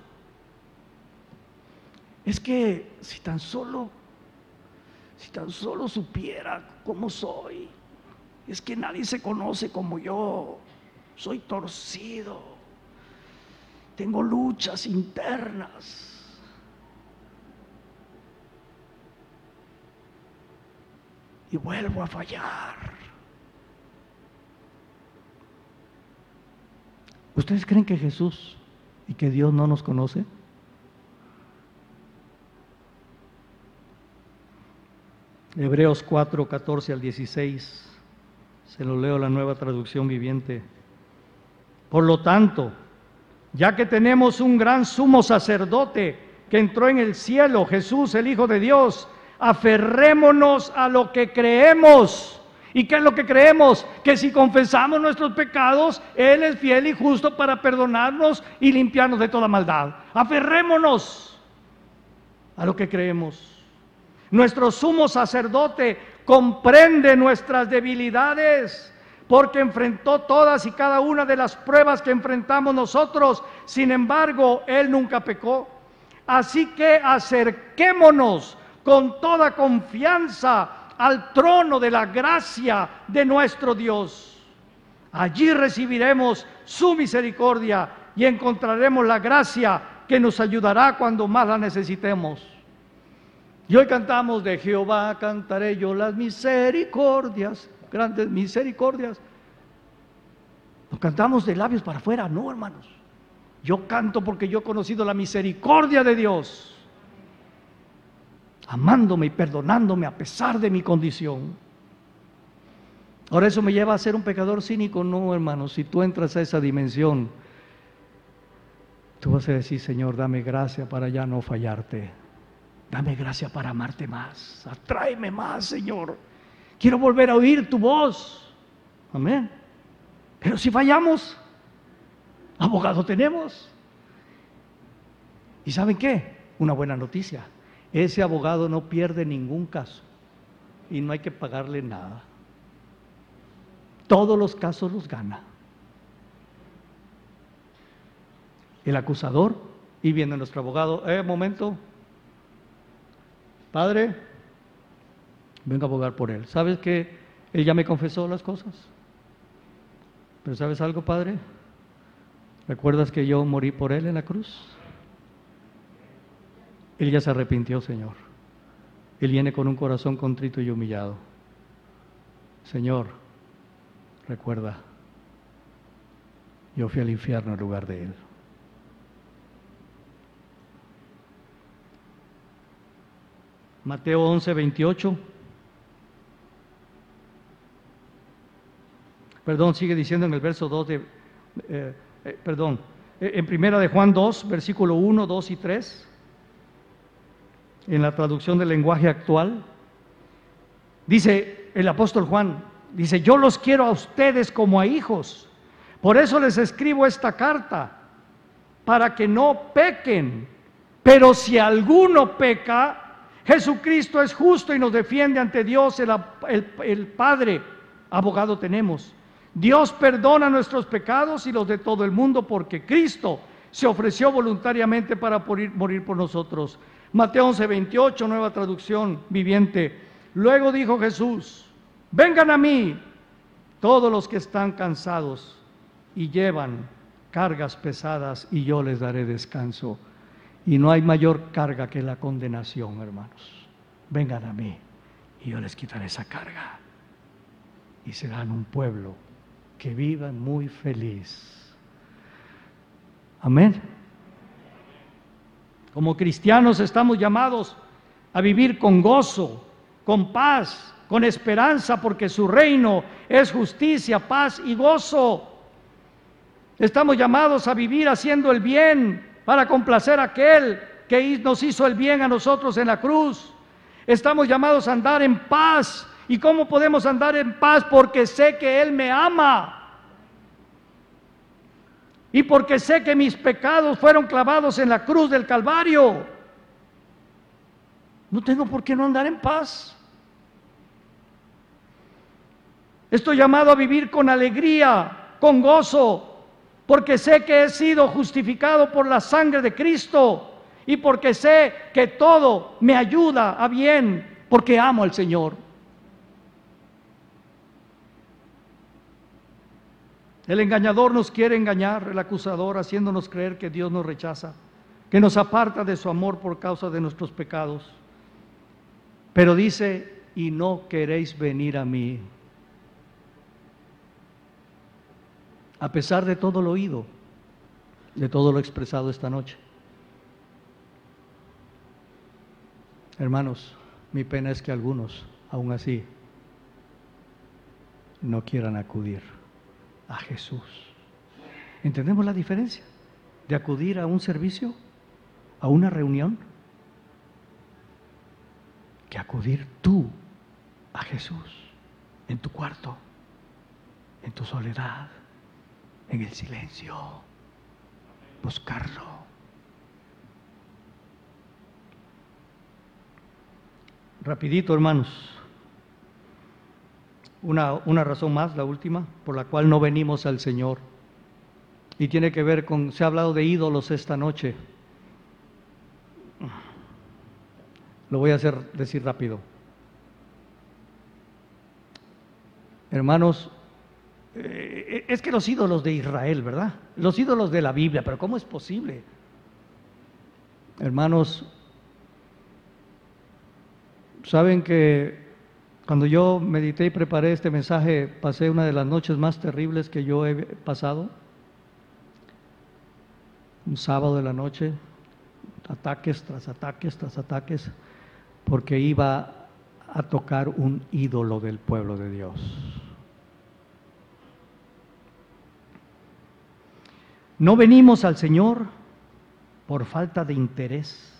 es que si tan solo, si tan solo supiera cómo soy, es que nadie se conoce como yo soy torcido, tengo luchas internas. Y vuelvo a fallar. ¿Ustedes creen que Jesús y que Dios no nos conoce? Hebreos 4, 14 al 16. Se lo leo la nueva traducción viviente. Por lo tanto, ya que tenemos un gran sumo sacerdote que entró en el cielo, Jesús, el Hijo de Dios, aferrémonos a lo que creemos. ¿Y qué es lo que creemos? Que si confesamos nuestros pecados, Él es fiel y justo para perdonarnos y limpiarnos de toda maldad. Aferrémonos a lo que creemos. Nuestro sumo sacerdote comprende nuestras debilidades porque enfrentó todas y cada una de las pruebas que enfrentamos nosotros. Sin embargo, Él nunca pecó. Así que acerquémonos con toda confianza al trono de la gracia de nuestro Dios. Allí recibiremos su misericordia y encontraremos la gracia que nos ayudará cuando más la necesitemos. Y hoy cantamos de Jehová, cantaré yo las misericordias grandes misericordias. Nos cantamos de labios para afuera, no, hermanos. Yo canto porque yo he conocido la misericordia de Dios, amándome y perdonándome a pesar de mi condición. Ahora eso me lleva a ser un pecador cínico, no hermano, si tú entras a esa dimensión, tú vas a decir, Señor, dame gracia para ya no fallarte, dame gracia para amarte más, atráeme más, Señor, quiero volver a oír tu voz, amén. Pero si fallamos, abogado tenemos. ¿Y saben qué? Una buena noticia, ese abogado no pierde ningún caso y no hay que pagarle nada todos los casos los gana. El acusador, y viene nuestro abogado, eh, momento, padre, venga a abogar por él. ¿Sabes que él ya me confesó las cosas? Pero ¿sabes algo, padre? ¿Recuerdas que yo morí por él en la cruz? Él ya se arrepintió, Señor. Él viene con un corazón contrito y humillado. Señor, Recuerda, yo fui al infierno en lugar de él. Mateo 11, 28. Perdón, sigue diciendo en el verso 2 de, eh, eh, perdón, eh, en primera de Juan 2, versículo 1, 2 y 3, en la traducción del lenguaje actual, dice el apóstol Juan, Dice, yo los quiero a ustedes como a hijos. Por eso les escribo esta carta, para que no pequen. Pero si alguno peca, Jesucristo es justo y nos defiende ante Dios, el, Padre. Abogado tenemos. Dios perdona nuestros pecados y los de todo el mundo porque Cristo se ofreció voluntariamente para morir, morir por nosotros. Mateo 11, 28, nueva traducción viviente. Luego dijo Jesús, Vengan a mí todos los que están cansados y llevan cargas pesadas y yo les daré descanso. Y no hay mayor carga que la condenación, hermanos. Vengan a mí y yo les quitaré esa carga. Y serán un pueblo que vivan muy feliz. Amén. Como cristianos estamos llamados a vivir con gozo, con paz, con esperanza, porque su reino es justicia, paz y gozo. Estamos llamados a vivir haciendo el bien para complacer a aquel que nos hizo el bien a nosotros en la cruz. Estamos llamados a andar en paz. ¿Y cómo podemos andar en paz? Porque sé que Él me ama. Y porque sé que mis pecados fueron clavados en la cruz del Calvario. No tengo por qué no andar en paz. Estoy llamado a vivir con alegría, con gozo, porque sé que he sido justificado por la sangre de Cristo y porque sé que todo me ayuda a bien, porque amo al Señor. El engañador nos quiere engañar, el acusador, haciéndonos creer que Dios nos rechaza, que nos aparta de su amor por causa de nuestros pecados. Pero dice, y no queréis venir a mí a pesar de todo lo oído, de todo lo expresado esta noche. Hermanos, mi pena es que algunos, aún así, no quieran acudir a Jesús. ¿Entendemos la diferencia de acudir a un servicio, a una reunión, que acudir tú a Jesús en tu cuarto, en tu soledad? En el silencio, buscarlo. Rapidito, hermanos. Una, una, razón más, la última, por la cual no venimos al Señor. Y tiene que ver con, se ha hablado de ídolos esta noche. Lo voy a hacer decir rápido. Hermanos, eh, es que los ídolos de Israel, ¿verdad? Los ídolos de la Biblia, pero ¿cómo es posible? Hermanos, saben que cuando yo medité y preparé este mensaje, pasé una de las noches más terribles que yo he pasado. Un sábado de la noche, ataques tras ataques tras ataques, porque iba a tocar un ídolo del pueblo de Dios. No venimos al Señor por falta de interés.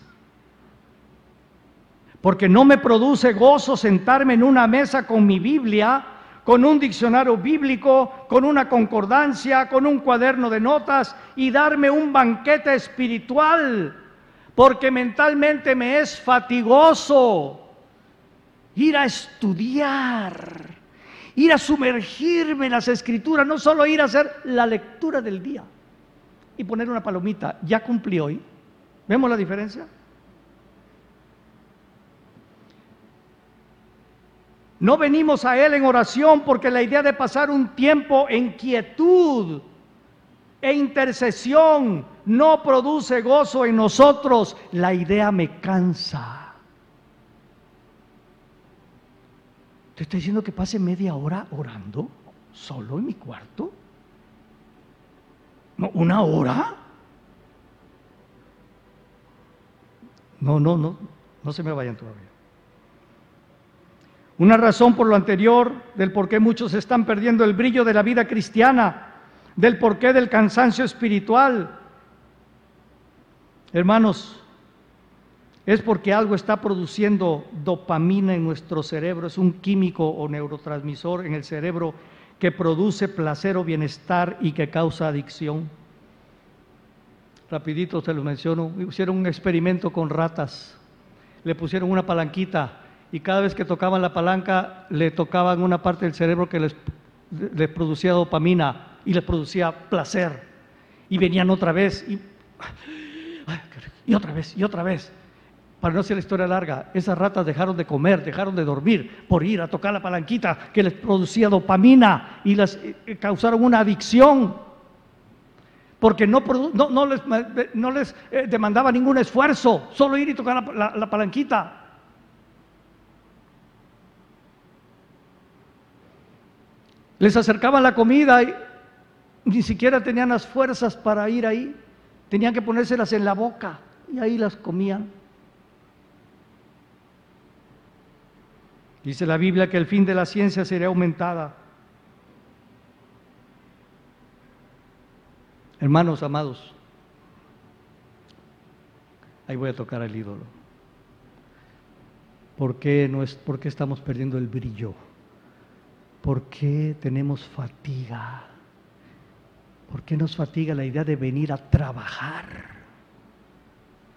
Porque no me produce gozo sentarme en una mesa con mi Biblia, con un diccionario bíblico, con una concordancia, con un cuaderno de notas y darme un banquete espiritual. Porque mentalmente me es fatigoso ir a estudiar, ir a sumergirme en las escrituras, no solo ir a hacer la lectura del día y poner una palomita, ya cumplí hoy. ¿Vemos la diferencia? No venimos a Él en oración porque la idea de pasar un tiempo en quietud e intercesión no produce gozo en nosotros. La idea me cansa. ¿Te estoy diciendo que pase media hora orando solo en mi cuarto? No, ¿Una hora? No, no, no, no se me vayan todavía. Una razón por lo anterior del por qué muchos están perdiendo el brillo de la vida cristiana, del porqué del cansancio espiritual. Hermanos, es porque algo está produciendo dopamina en nuestro cerebro, es un químico o neurotransmisor en el cerebro que produce placer o bienestar y que causa adicción. Rapidito se lo menciono, hicieron un experimento con ratas, le pusieron una palanquita y cada vez que tocaban la palanca le tocaban una parte del cerebro que les, producía dopamina y les producía placer. Y venían otra vez y, y otra vez y otra vez. Para no hacer la historia larga, esas ratas dejaron de comer, dejaron de dormir por ir a tocar la palanquita que les producía dopamina y les eh, causaron una adicción. Porque no, les, eh, demandaba ningún esfuerzo, solo ir y tocar la palanquita. Les acercaban la comida y ni siquiera tenían las fuerzas para ir ahí. Tenían que ponérselas en la boca y ahí las comían. Dice la Biblia que el fin de la ciencia sería aumentada. Hermanos amados, ahí voy a tocar al ídolo. ¿Por qué, no es, ¿Por qué estamos perdiendo el brillo? ¿Por qué tenemos fatiga? ¿Por qué nos fatiga la idea de venir a trabajar,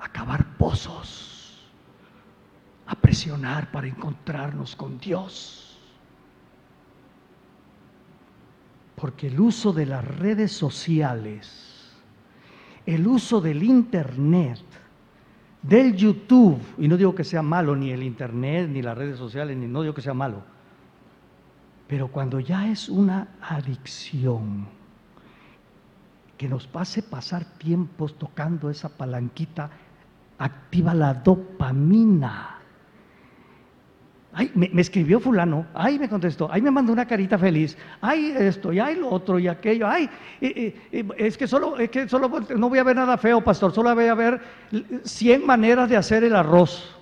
a cavar pozos, a presionar para encontrarnos con Dios? Porque el uso de las redes sociales, el uso del Internet, del YouTube, y no digo que sea malo ni el Internet, ni las redes sociales, ni no digo que sea malo, pero cuando ya es una adicción, que nos pase pasar tiempos tocando esa palanquita, activa la dopamina. Ay, me, escribió fulano, ay, me contestó, ay, me mandó una carita feliz, ay, esto, y ay, lo otro, y aquello, ay, es que solo, es que solo no voy a ver nada feo, pastor, solo voy a ver 100 maneras de hacer el arroz.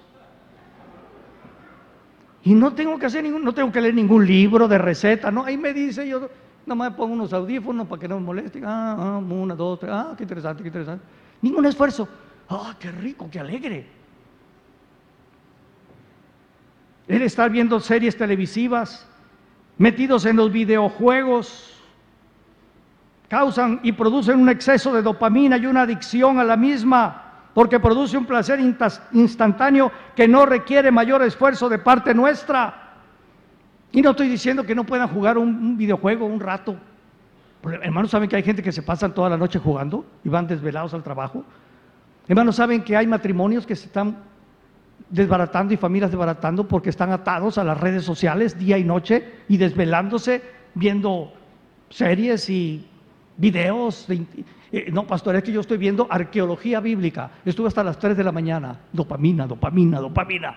Y no tengo que hacer ningún, no tengo que leer ningún libro de receta, no, ahí me dice, yo nomás pongo unos audífonos para que no me molesten, ah, ah, una, dos, tres, ah, qué interesante, qué interesante. Ningún esfuerzo, ah, qué rico, qué alegre. El estar viendo series televisivas, metidos en los videojuegos, causan y producen un exceso de dopamina y una adicción a la misma porque produce un placer instantáneo que no requiere mayor esfuerzo de parte nuestra. Y no estoy diciendo que no puedan jugar un, videojuego un rato. hermanos, ¿saben que hay gente que se pasan toda la noche jugando y van desvelados al trabajo? Hermanos, ¿saben que hay matrimonios que se están desbaratando y familias desbaratando porque están atados a las redes sociales día y noche y desvelándose viendo series y videos de, eh, no, pastor, es que yo estoy viendo arqueología bíblica. Estuve hasta las 3 de la mañana. Dopamina, dopamina, dopamina.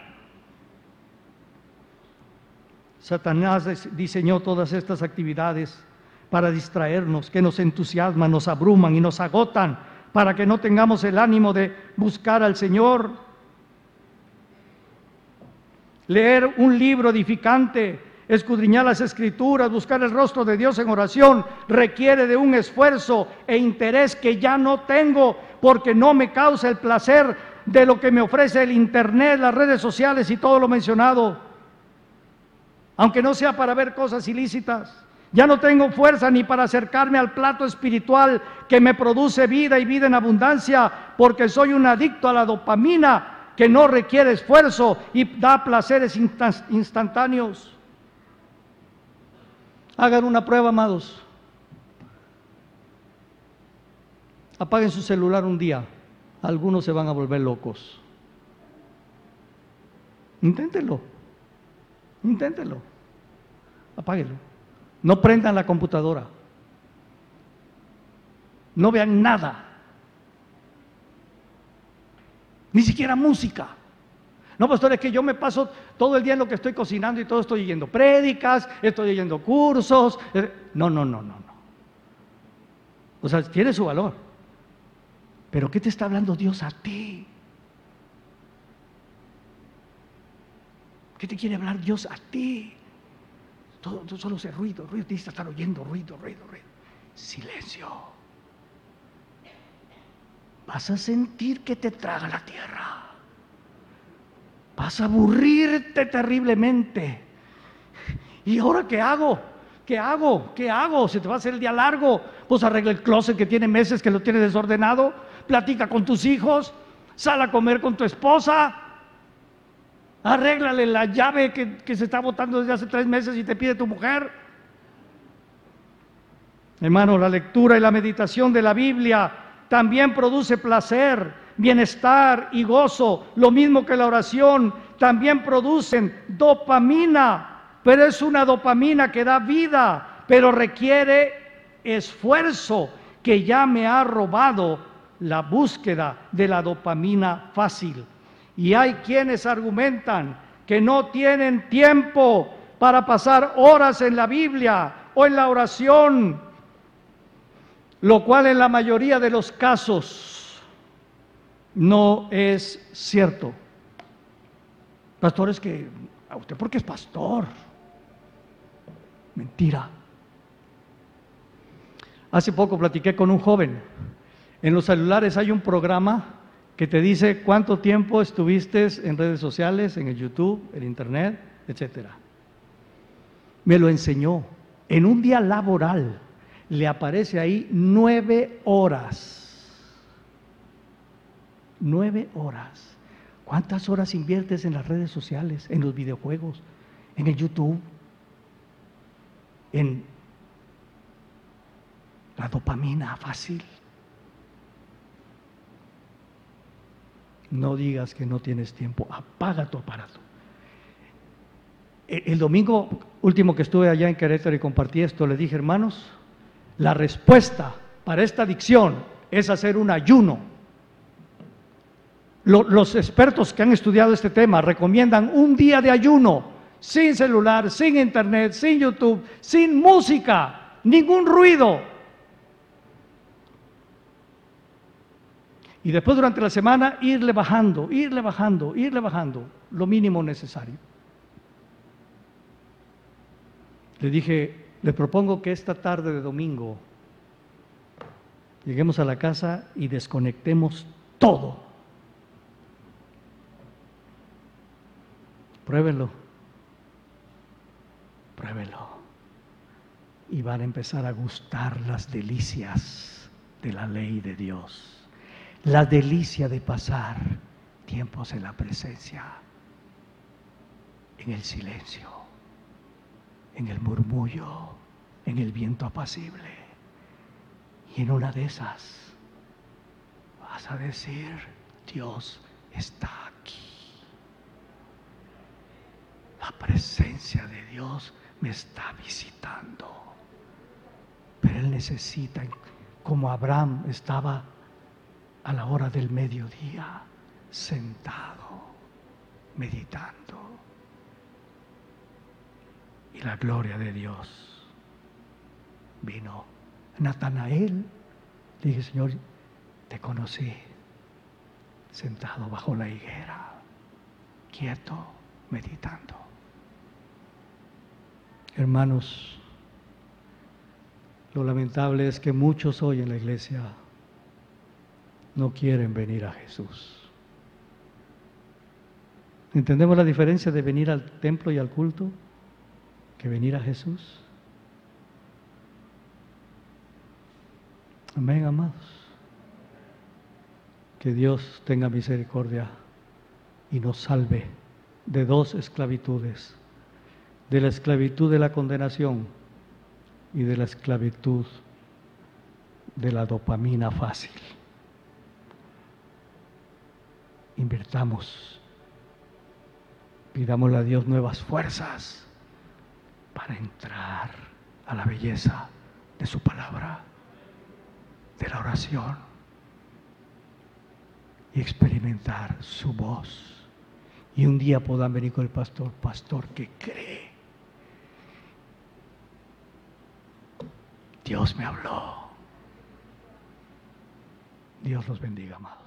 Satanás diseñó todas estas actividades para distraernos, que nos entusiasman, nos abruman y nos agotan, para que no tengamos el ánimo de buscar al Señor. Leer un libro edificante Escudriñar las escrituras, buscar el rostro de Dios en oración, requiere de un esfuerzo e interés que ya no tengo porque no me causa el placer de lo que me ofrece el Internet, las redes sociales y todo lo mencionado. Aunque no sea para ver cosas ilícitas. Ya no tengo fuerza ni para acercarme al plato espiritual que me produce vida y vida en abundancia, porque soy un adicto a la dopamina que no requiere esfuerzo y da placeres instantáneos. Hagan una prueba, amados. Apaguen su celular un día. Algunos se van a volver locos. Inténtenlo. Inténtenlo. Apáguenlo. No prendan la computadora. No vean nada. Ni siquiera música. No, pastor, es que yo me paso todo el día en lo que estoy cocinando y todo estoy yendo prédicas, estoy yendo cursos. Eh, no, no, no, no, no. O sea, tiene su valor. Pero ¿qué te está hablando Dios a ti? ¿Qué te quiere hablar Dios a ti? Todo, solo ese ruido, ruido, tienes que estar oyendo ruido, ruido, ruido. Silencio. Vas a sentir que te traga la tierra. Vas a aburrirte terriblemente. ¿Y ahora qué hago? ¿Qué hago? ¿Qué hago? Se te va a hacer el día largo. Pues arregla el closet que tiene meses que lo tiene desordenado. Platica con tus hijos. Sal a comer con tu esposa. Arréglale la llave que, se está botando desde hace tres meses y te pide tu mujer. Hermano, la lectura y la meditación de la Biblia también produce placer, bienestar y gozo, lo mismo que la oración, también producen dopamina, pero es una dopamina que da vida, pero requiere esfuerzo que ya me ha robado la búsqueda de la dopamina fácil. Y hay quienes argumentan que no tienen tiempo para pasar horas en la Biblia o en la oración, lo cual en la mayoría de los casos no es cierto. Pastor, es que, ¿a usted porque es pastor? Mentira. Hace poco platiqué con un joven. En los celulares hay un programa que te dice cuánto tiempo estuviste en redes sociales, en el YouTube, en Internet, etc. Me lo enseñó. En un día laboral le aparece ahí nueve horas. Nueve horas. ¿Cuántas horas inviertes en las redes sociales, en los videojuegos, en el YouTube, en la dopamina fácil? no digas que no tienes tiempo, apaga tu aparato. E, el domingo último que estuve allá en Querétaro y compartí esto, le dije, hermanos, la respuesta para esta adicción es hacer un ayuno. Los expertos que han estudiado este tema recomiendan un día de ayuno, sin celular, sin internet, sin YouTube, sin música, ningún ruido, Y después durante la semana irle bajando, irle bajando, irle bajando, lo mínimo necesario. Le dije, le propongo que esta tarde de domingo lleguemos a la casa y desconectemos todo. Pruébenlo. Pruébenlo. Y van a empezar a gustar las delicias de la ley de Dios la delicia de pasar tiempos en la presencia, en el silencio, en el murmullo, en el viento apacible. Y en una de esas vas a decir, Dios está aquí. La presencia de Dios me está visitando. Pero Él necesita, como Abraham estaba a la hora del mediodía, sentado, meditando. Y la gloria de Dios vino. Natanael, dije, Señor, te conocí, sentado bajo la higuera, quieto, meditando. Hermanos, lo lamentable es que muchos hoy en la iglesia no quieren venir a Jesús. ¿Entendemos la diferencia de venir al templo y al culto que venir a Jesús? Amén, amados. Que Dios tenga misericordia y nos salve de dos esclavitudes, de la esclavitud de la condenación y de la esclavitud de la dopamina fácil. Invertamos, pidámosle a Dios nuevas fuerzas para entrar a la belleza de su palabra, de la oración y experimentar su voz. Y un día puedan venir con el pastor, pastor que cree. Dios me habló. Dios los bendiga, amados.